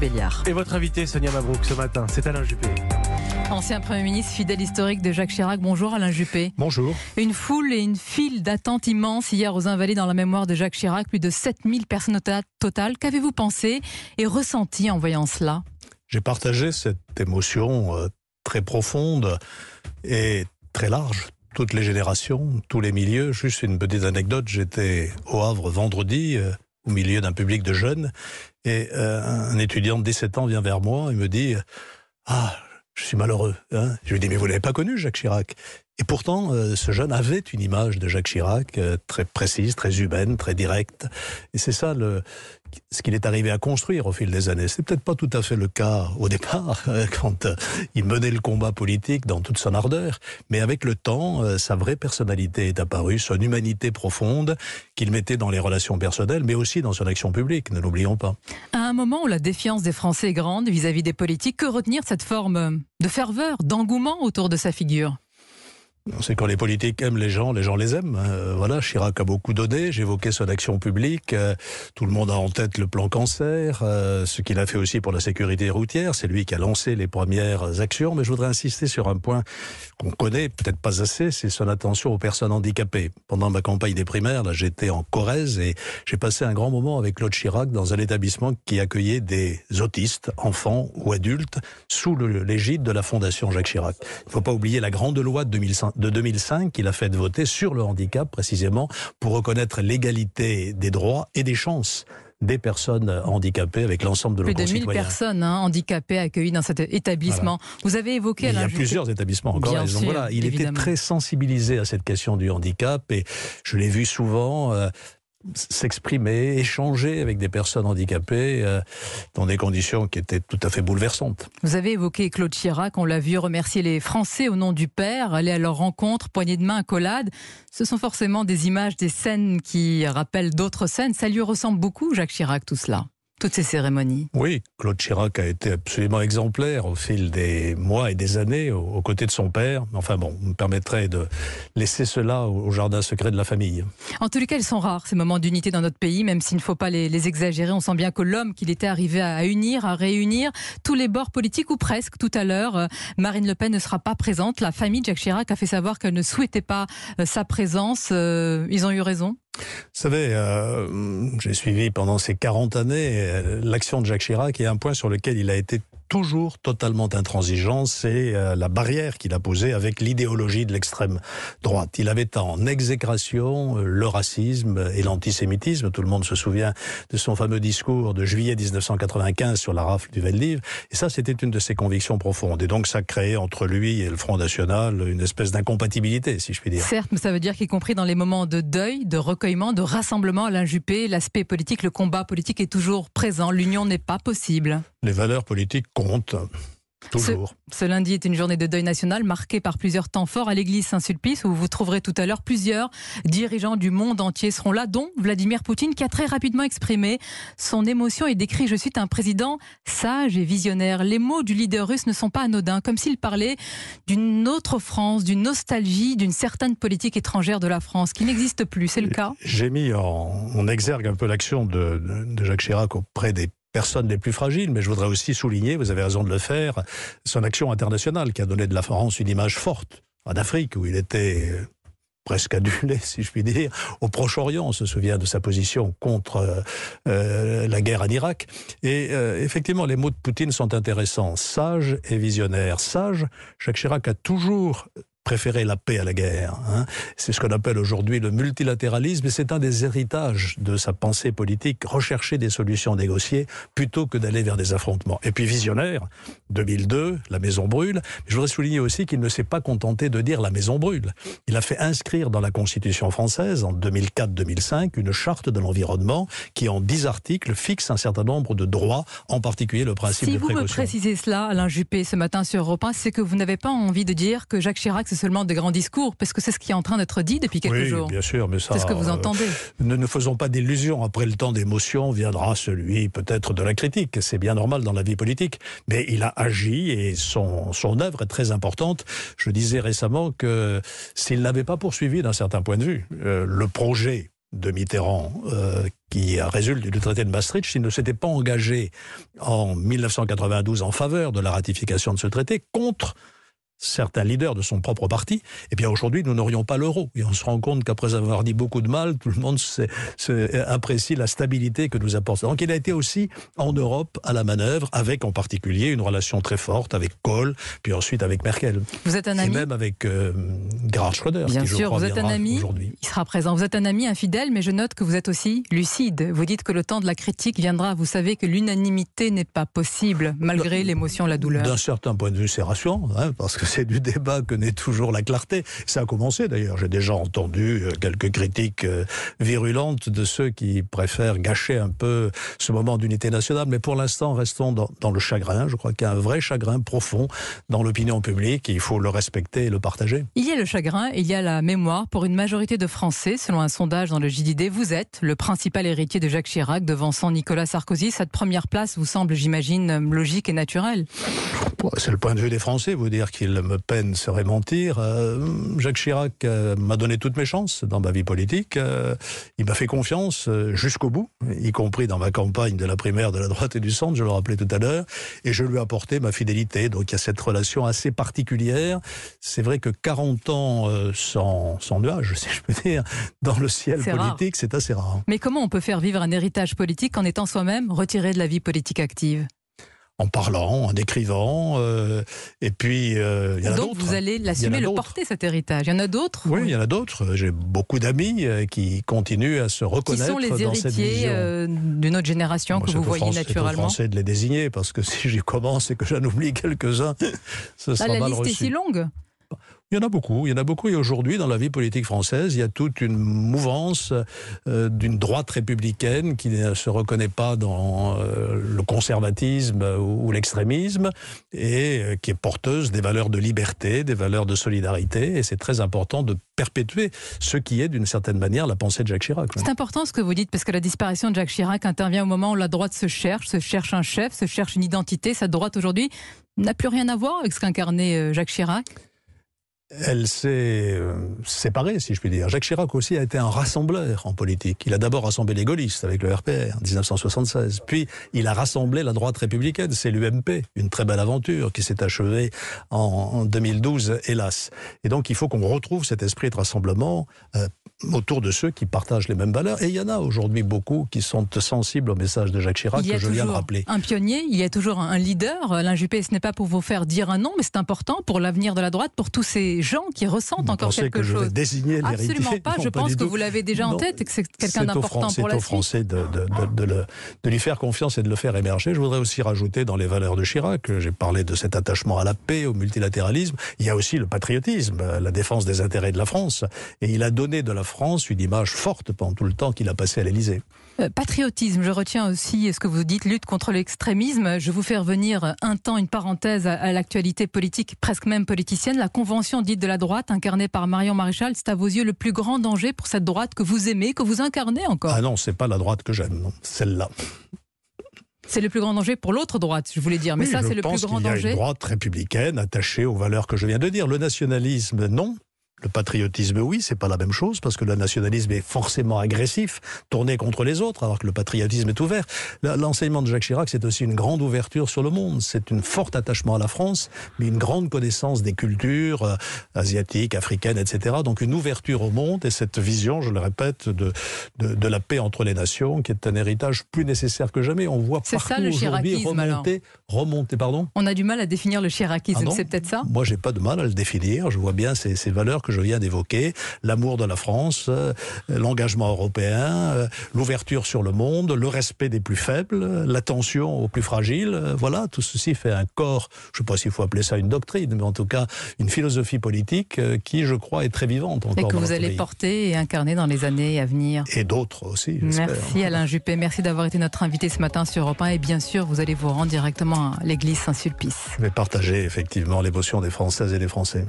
Béliard. Et votre invité, Sonia Mabrouk, ce matin, c'est Alain Juppé. Ancien Premier ministre, fidèle historique de Jacques Chirac. Bonjour Alain Juppé. Bonjour. Une foule et une file d'attente immense hier aux Invalides dans la mémoire de Jacques Chirac. Plus de 7000 personnes au total. Qu'avez-vous pensé et ressenti en voyant cela? J'ai partagé cette émotion euh, très profonde et très large. Toutes les générations, tous les milieux. Juste une petite anecdote, j'étais au Havre vendredi. Au milieu d'un public de jeunes. Et euh, un étudiant de 17 ans vient vers moi et me dit Ah, je suis malheureux. Hein. je lui dis Mais vous n'avez pas connu Jacques Chirac? Et pourtant, euh, ce jeune avait une image de Jacques Chirac euh, très précise, très humaine, très directe. Et c'est ça le, ce qu'il est arrivé à construire au fil des années. C'est peut-être pas tout à fait le cas au départ, quand euh, il menait le combat politique dans toute son ardeur, mais avec le temps, euh, sa vraie personnalité est apparue, son humanité profonde qu'il mettait dans les relations personnelles, mais aussi dans son action publique, ne l'oublions pas. À un moment où la défiance des Français est grande vis-à-vis -vis des politiques, que retenir cette forme de ferveur, d'engouement autour de sa figure? C'est quand les politiques aiment les gens, les gens les aiment. Euh, voilà, Chirac a beaucoup donné. J'évoquais son action publique. Euh, tout le monde a en tête le plan cancer, euh, ce qu'il a fait aussi pour la sécurité routière. C'est lui qui a lancé les premières actions. Mais je voudrais insister sur un point qu'on connaît peut-être pas assez, c'est son attention aux personnes handicapées. Pendant ma campagne des primaires, là, j'étais en Corrèze et j'ai passé un grand moment avec Claude Chirac dans un établissement qui accueillait des autistes, enfants ou adultes, sous l'égide de la Fondation Jacques Chirac. Il ne faut pas oublier la grande loi de 2005 de 2005 qu'il a fait voter sur le handicap précisément pour reconnaître l'égalité des droits et des chances des personnes handicapées avec l'ensemble de nos concitoyens. Plus de 1000 personnes hein, handicapées accueillies dans cet établissement. Vous avez évoqué... il y a plusieurs établissements encore. Bien sûr, voilà, il était très sensibilisé à cette question du handicap et je l'ai vu souvent euh, s'exprimer, échanger avec des personnes handicapées euh, dans des conditions qui étaient tout à fait bouleversantes. Vous avez évoqué Claude Chirac, on l'a vu remercier les Français au nom du Père, aller à leur rencontre, poignée de main, accolade. Ce sont forcément des images, des scènes qui rappellent d'autres scènes. Ça lui ressemble beaucoup, Jacques Chirac, tout cela toutes ces cérémonies. Oui, Claude Chirac a été absolument exemplaire au fil des mois et des années aux côtés de son père. Enfin bon, on me permettrait de laisser cela au jardin secret de la famille. En tous les cas, ils sont rares, ces moments d'unité dans notre pays, même s'il ne faut pas les, exagérer. On sent bien que l'homme qu'il était arrivé à unir, à réunir tous les bords politiques, ou presque tout à l'heure, euh, Marine Le Pen ne sera pas présente. La famille de Jacques Chirac a fait savoir qu'elle ne souhaitait pas euh, sa présence. Euh, ils ont eu raison? Vous savez, euh, j'ai suivi pendant ces 40 années euh, l'action de Jacques Chirac et un point sur lequel il a été toujours totalement intransigeant, c'est euh, la barrière qu'il a posée avec l'idéologie de l'extrême droite. Il avait en exécration le racisme et l'antisémitisme. Tout le monde se souvient de son fameux discours de juillet 1995 sur la rafle du Veldiv. Et ça, c'était une de ses convictions profondes. Et donc, ça créait entre lui et le Front National une espèce d'incompatibilité, si je puis dire. Certes, mais ça veut dire qu'y compris dans les moments de deuil, de recueillement, de rassemblement, Alain Juppé, l'aspect politique, le combat politique est toujours présent. L'union n'est pas possible. Les valeurs politiques comptent. Toujours. Ce, lundi est une journée de deuil national marquée par plusieurs temps forts à l'église Saint-Sulpice où vous trouverez tout à l'heure plusieurs dirigeants du monde entier seront là, dont Vladimir Poutine qui a très rapidement exprimé son émotion et décrit, je cite, un président sage et visionnaire. Les mots du leader russe ne sont pas anodins, comme s'il parlait d'une autre France, d'une nostalgie, d'une certaine politique étrangère de la France qui n'existe plus. C'est le cas? J'ai mis en, exergue un peu l'action de, de Jacques Chirac auprès des personnes les plus fragiles, mais je voudrais aussi souligner, vous avez raison de le faire, son action internationale qui a donné de la France une image forte en Afrique où il était euh, presque adulé, si je puis dire, au Proche-Orient. On se souvient de sa position contre euh, euh, la guerre en Irak. Et effectivement, les mots de Poutine sont intéressants. Sage et visionnaire. Sage, Jacques Chirac a toujours préférer la paix à la guerre. Hein. C'est ce qu'on appelle aujourd'hui le multilatéralisme et c'est un des héritages de sa pensée politique, rechercher des solutions négociées plutôt que d'aller vers des affrontements. Et puis visionnaire, 2002, la maison brûle. Je voudrais souligner aussi qu'il ne s'est pas contenté de dire la maison brûle. Il a fait inscrire dans la Constitution française en 2004-2005 une charte de l'environnement qui en dix articles fixe un certain nombre de droits, en particulier le principe de précaution. Si vous me précisez cela, Alain Juppé, ce matin sur Europe 1, c'est que vous n'avez pas envie de dire que Jacques Chirac seulement de grands discours, parce que c'est ce qui est en train d'être dit depuis quelques oui, jours. bien sûr, mais ça. C'est ce que vous entendez. ne nous faisons pas d'illusions. Après le temps d'émotion viendra celui peut-être de la critique. C'est bien normal dans la vie politique. Mais il a agi et son, son œuvre est très importante. Je disais récemment que s'il n'avait pas poursuivi d'un certain point de vue euh, le projet de Mitterrand euh, qui résulte du traité de Maastricht, s'il ne s'était pas engagé en 1992 en faveur de la ratification de ce traité contre certains leaders de son propre parti, eh bien aujourd'hui, nous n'aurions pas l'euro. Et on se rend compte qu'après avoir dit beaucoup de mal, tout le monde apprécie la stabilité que nous apporte. Donc il a été aussi en Europe à la manœuvre, avec en particulier une relation très forte avec Kohl, puis ensuite avec Merkel. Vous êtes un ami Et même avec euh, Gerhard Schröder, Bien qui je sûr, crois vous êtes un ami. aujourd'hui. Il sera présent. Vous êtes un ami infidèle, mais je note que vous êtes aussi lucide. Vous dites que le temps de la critique viendra. Vous savez que l'unanimité n'est pas possible, malgré l'émotion, la douleur. D'un certain point de vue, c'est rassurant, hein, parce que c'est du débat que naît toujours la clarté. Ça a commencé d'ailleurs. J'ai déjà entendu euh, quelques critiques euh, virulentes de ceux qui préfèrent gâcher un peu ce moment d'unité nationale. Mais pour l'instant, restons dans, dans le chagrin. Je crois qu'il y a un vrai chagrin profond dans l'opinion publique. Et il faut le respecter et le partager. Il y a le chagrin et il y a la mémoire. Pour une majorité de Français, selon un sondage dans le JDD, vous êtes le principal héritier de Jacques Chirac, devançant Nicolas Sarkozy. Cette première place vous semble, j'imagine, logique et naturelle. C'est le point de vue des Français. Vous dire qu'ils me peine serait mentir. Euh, Jacques Chirac euh, m'a donné toutes mes chances dans ma vie politique. Euh, il m'a fait confiance jusqu'au bout, y compris dans ma campagne de la primaire de la droite et du centre, je le rappelais tout à l'heure, et je lui ai apporté ma fidélité. Donc il y a cette relation assez particulière. C'est vrai que 40 ans sans, sans nuages, si je peux dire, dans le ciel politique, c'est assez rare. Mais comment on peut faire vivre un héritage politique en étant soi-même retiré de la vie politique active? En parlant, en écrivant, euh, et puis euh, il y en a Donc d'autres. vous allez Il y en l'assumer, le porter cet héritage. Il y en a d'autres Oui, il y en a d'autres. J'ai beaucoup d'amis euh, qui continuent à se qui reconnaître sont les dans héritiers euh, d'une autre génération Bon, que c'est vous voyez c'est aux naturellement Français de les désigner, parce que si j'y commence et que j'en oublie quelques-uns, ce Ah, sera La mal liste est reçu. si longue. Il y en a beaucoup, il y en a beaucoup. Et aujourd'hui, dans la vie politique française, il y a toute une mouvance euh, d'une droite républicaine qui ne se reconnaît pas dans euh, le conservatisme ou, l'extrémisme et euh, qui est porteuse des valeurs de liberté, des valeurs de solidarité. Et c'est très important de perpétuer ce qui est, d'une certaine manière, la pensée de Jacques Chirac. C'est important ce que vous dites parce que la disparition de Jacques Chirac intervient au moment où la droite se cherche, se cherche un chef, se cherche une identité. Cette droite aujourd'hui n'a plus rien à voir avec ce qu'incarnait Jacques Chirac. Elle s'est euh, séparée, si je puis dire. Jacques Chirac aussi a été un rassembleur en politique. Il a d'abord rassemblé les gaullistes avec le RPR en 1976. Puis il a rassemblé la droite républicaine, c'est l'UMP. Une très belle aventure qui s'est achevée en, en 2012, hélas. Et donc il faut qu'on retrouve cet esprit de rassemblement euh, autour de ceux qui partagent les mêmes valeurs. Et il y en a aujourd'hui beaucoup qui sont sensibles au message de Jacques Chirac que je viens de rappeler. un pionnier, il y a toujours un leader. Alain Juppé, ce n'est pas pour vous faire dire un nom, mais c'est important pour l'avenir de la droite, pour tous ces gens qui ressentent Vous encore quelque que je chose. vais désigner Absolument pas. Non, Je pense du que vous l'avez déjà en tête et que c'est quelqu'un d'important pour la C'est aux. Français de, de- de- le- de lui faire confiance et de le faire émerger. Je voudrais aussi rajouter dans les valeurs de Chirac, j'ai parlé de cet attachement à la paix, au multilatéralisme, il y a aussi le patriotisme, la défense des intérêts de la France. Et il a donné de la France une image forte pendant tout le temps qu'il a passé à l'Élysée. Euh, Patriotisme, je retiens aussi ce que vous dites, lutte contre l'extrémisme. Je vous fais revenir un temps, une parenthèse à, à l'actualité politique, presque même politicienne. La convention dite de la droite, incarnée par Marion Maréchal, c'est à vos yeux le plus grand danger pour cette droite que vous aimez, que vous incarnez encore. Ah non, c'est pas la droite que j'aime, celle-là. C'est le plus grand danger pour l'autre droite, je voulais dire. Mais Oui, ça, je c'est le plus grand qu'il y a danger. une droite républicaine attachée aux valeurs que je viens de dire. Le nationalisme, non. Le patriotisme, oui, c'est pas la même chose parce que le nationalisme est forcément agressif, tourné contre les autres, alors que le patriotisme est ouvert. L'enseignement de Jacques Chirac, c'est aussi une grande ouverture sur le monde. C'est un fort attachement à la France, mais une grande connaissance des cultures euh, asiatiques, africaines, etc. Donc une ouverture au monde et cette vision, je le répète, de, de, de la paix entre les nations, qui est un héritage plus nécessaire que jamais. On voit partout aujourd'hui remonter, remonter, pardon? On a du mal à définir le chiracisme, Ah c'est peut-être ça? Moi, j'ai pas de mal à le définir. Je vois bien ces, ces valeurs que je viens d'évoquer l'amour de la France, euh, l'engagement européen, euh, l'ouverture sur le monde, le respect des plus faibles, l'attention aux plus fragiles. euh, Voilà, tout ceci fait un corps. Je ne sais pas s'il faut appeler ça une doctrine, mais en tout cas une philosophie politique qui, je crois, est très vivante encore Et que vous allez pays. porter et incarner dans les années à venir. Et d'autres aussi. Merci Alain Juppé, merci d'avoir été notre invité ce matin sur Europe 1 et bien sûr vous allez vous rendre directement à l'église Saint-Sulpice. Je vais partager effectivement l'émotion des Françaises et des Français.